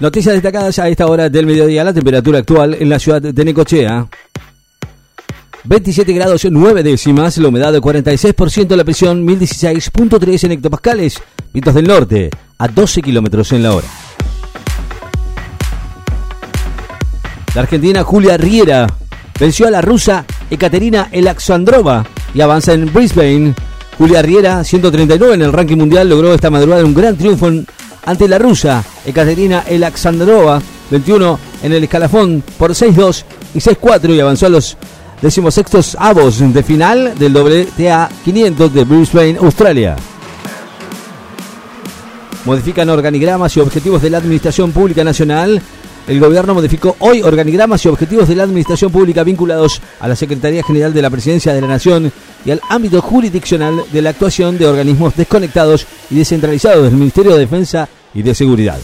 Noticias destacadas a esta hora del mediodía. La temperatura actual en la ciudad de Necochea. 27 grados 9 décimas, la humedad de 46%, la presión 1016.3 en hectopascales, vientos del norte a 12 kilómetros en la hora. La argentina Julia Riera venció a la rusa Ekaterina Elaxandrova y avanza en Brisbane. Julia Riera, 139 en el ranking mundial, logró esta madrugada un gran triunfo ante la rusa Ekaterina Elaxandrova, 21 en el escalafón por 6-2 y 6-4 y avanzó a los decimosextos avos de final del WTA 500 de Brisbane, Australia. Modifican organigramas y objetivos de la Administración Pública Nacional. El gobierno modificó hoy organigramas y objetivos de la Administración Pública vinculados a la Secretaría General de la Presidencia de la Nación y al ámbito jurisdiccional de la actuación de organismos desconectados y descentralizados del Ministerio de Defensa y de Seguridad.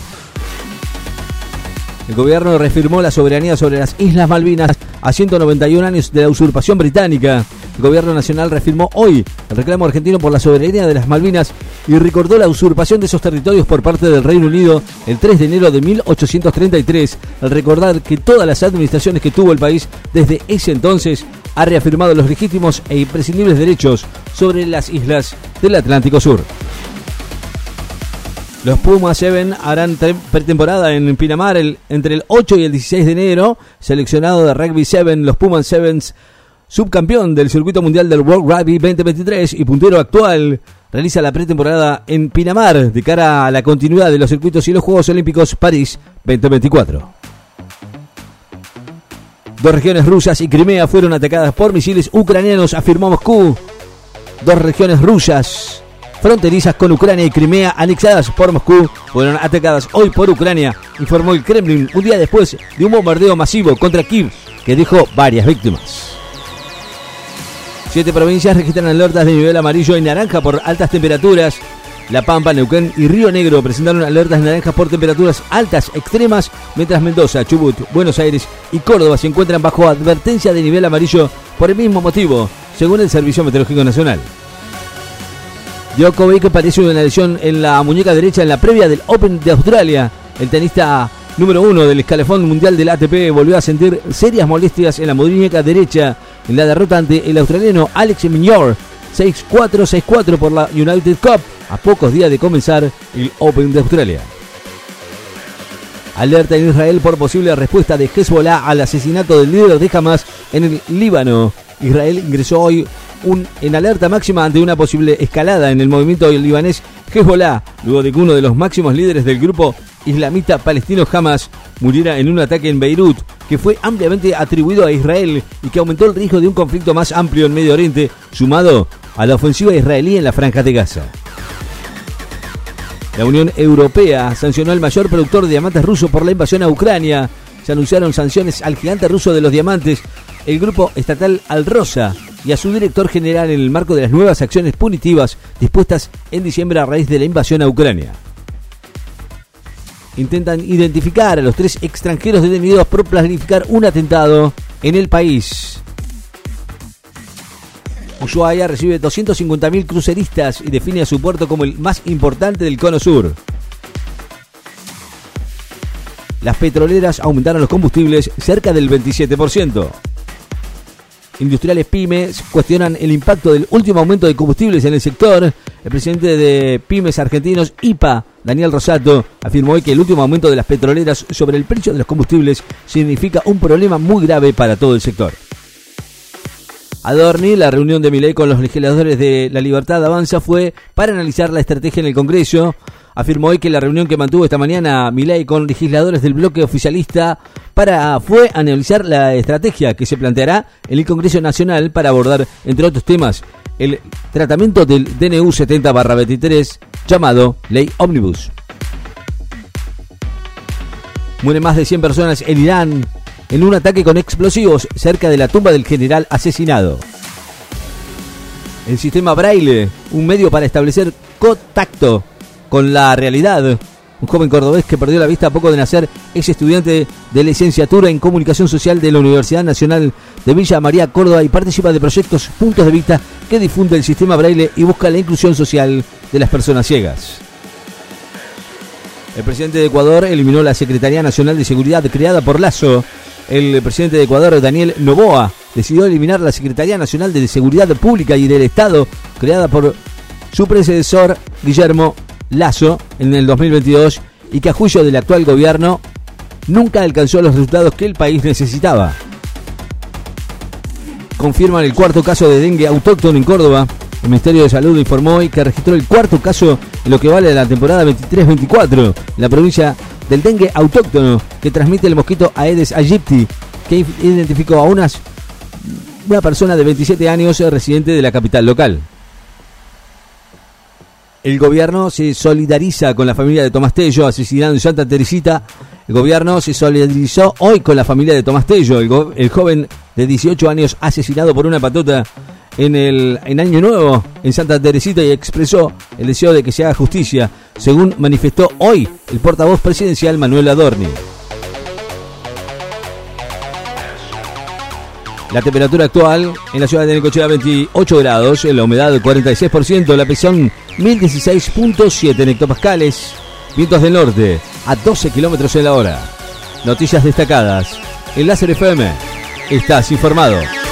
El gobierno reafirmó la soberanía sobre las Islas Malvinas a 191 años de la usurpación británica. El gobierno nacional reafirmó hoy el reclamo argentino por la soberanía de las Malvinas y recordó la usurpación de esos territorios por parte del Reino Unido el 3 de enero de 1833, al recordar que todas las administraciones que tuvo el país desde ese entonces ha reafirmado los legítimos e imprescindibles derechos sobre las islas del Atlántico Sur. Los Pumas 7 harán pretemporada en Pinamar entre el 8 y el 16 de enero. Seleccionado de Rugby 7, los Pumas 7 subcampeón del circuito mundial del World Rugby 2023 y puntero actual, realiza la pretemporada en Pinamar de cara a la continuidad de los circuitos y los Juegos Olímpicos París 2024. Dos regiones rusas y Crimea fueron atacadas por misiles ucranianos, afirmó Moscú. Dos regiones rusas fronterizas con Ucrania y Crimea anexadas por Moscú fueron atacadas hoy por Ucrania, informó el Kremlin un día después de un bombardeo masivo contra Kiev que dejó varias víctimas. Siete provincias registran alertas de nivel amarillo y naranja por altas temperaturas. La Pampa, Neuquén y Río Negro presentaron alertas naranjas por temperaturas altas extremas, mientras Mendoza, Chubut, Buenos Aires y Córdoba se encuentran bajo advertencia de nivel amarillo por el mismo motivo, según el Servicio Meteorológico Nacional. Djokovic padece una lesión en la muñeca derecha en la previa del Open de Australia. El tenista número uno del escalafón mundial del ATP volvió a sentir serias molestias en la muñeca derecha en la derrota ante el australiano Alex Mignor 6-4, 6-4 por la United Cup a pocos días de comenzar el Open de Australia. Alerta en Israel por posible respuesta de Hezbollah al asesinato del líder de Hamas en el Líbano. Israel ingresó hoy en alerta máxima ante una posible escalada en el movimiento libanés Hezbollah, luego de que uno de los máximos líderes del grupo islamista palestino Hamas muriera en un ataque en Beirut, que fue ampliamente atribuido a Israel y que aumentó el riesgo de un conflicto más amplio en Medio Oriente, sumado a la ofensiva israelí en la franja de Gaza. La Unión Europea sancionó al mayor productor de diamantes ruso por la invasión a Ucrania. Se anunciaron sanciones al gigante ruso de los diamantes, el grupo estatal Alrosa, y a su director general en el marco de las nuevas acciones punitivas dispuestas en diciembre a raíz de la invasión a Ucrania. Intentan identificar a los tres extranjeros detenidos por planificar un atentado en el país. Ushuaia recibe 250.000 cruceristas y define a su puerto como el más importante del cono sur. Las petroleras aumentaron los combustibles cerca del 27%. Industriales pymes cuestionan el impacto del último aumento de combustibles en el sector. El presidente de Pymes Argentinos, IPA, Daniel Rosato, afirmó hoy que el último aumento de las petroleras sobre el precio de los combustibles significa un problema muy grave para todo el sector. Adorni, la reunión de Milei con los legisladores de La Libertad Avanza fue para analizar la estrategia en el Congreso afirmó hoy que la reunión que mantuvo esta mañana Milei con legisladores del bloque oficialista para fue analizar la estrategia que se planteará en el Congreso Nacional para abordar, entre otros temas, el tratamiento del DNU 70-23 llamado Ley Omnibus. Mueren más de 100 personas en Irán en un ataque con explosivos cerca de la tumba del general asesinado. El sistema Braille, un medio para establecer contacto con la realidad. Un joven cordobés que perdió la vista a poco de nacer es estudiante de licenciatura en comunicación social de la Universidad Nacional de Villa María Córdoba y participa de proyectos Puntos de Vista que difunde el sistema braille y busca la inclusión social de las personas ciegas. El presidente de Ecuador eliminó la Secretaría Nacional de Seguridad creada por Lazo. El presidente de Ecuador, Daniel Novoa, decidió eliminar la Secretaría Nacional de Seguridad Pública y del Estado creada por su predecesor, Guillermo Lazo, en el 2022 y que a juicio del actual gobierno nunca alcanzó los resultados que el país necesitaba. Confirman el cuarto caso de dengue autóctono en Córdoba. El Ministerio de Salud informó hoy que registró el cuarto caso en lo que vale de la temporada 23-24 en la provincia del dengue autóctono que transmite el mosquito Aedes aegypti, que identificó a unas, una persona de 27 años residente de la capital local. El gobierno se solidariza con la familia de Tomás Tello, asesinado en Santa Teresita. El gobierno se solidarizó hoy con la familia de Tomás Tello, el, joven de 18 años asesinado por una patota en el en Año Nuevo en Santa Teresita y expresó el deseo de que se haga justicia, según manifestó hoy el portavoz presidencial Manuel Adorni. La temperatura actual en la ciudad de Necochea 28 grados, la humedad del 46%, la presión 1016.7 hectopascales, vientos del norte a 12 kilómetros en la hora. Noticias destacadas. En Láser FM, estás informado.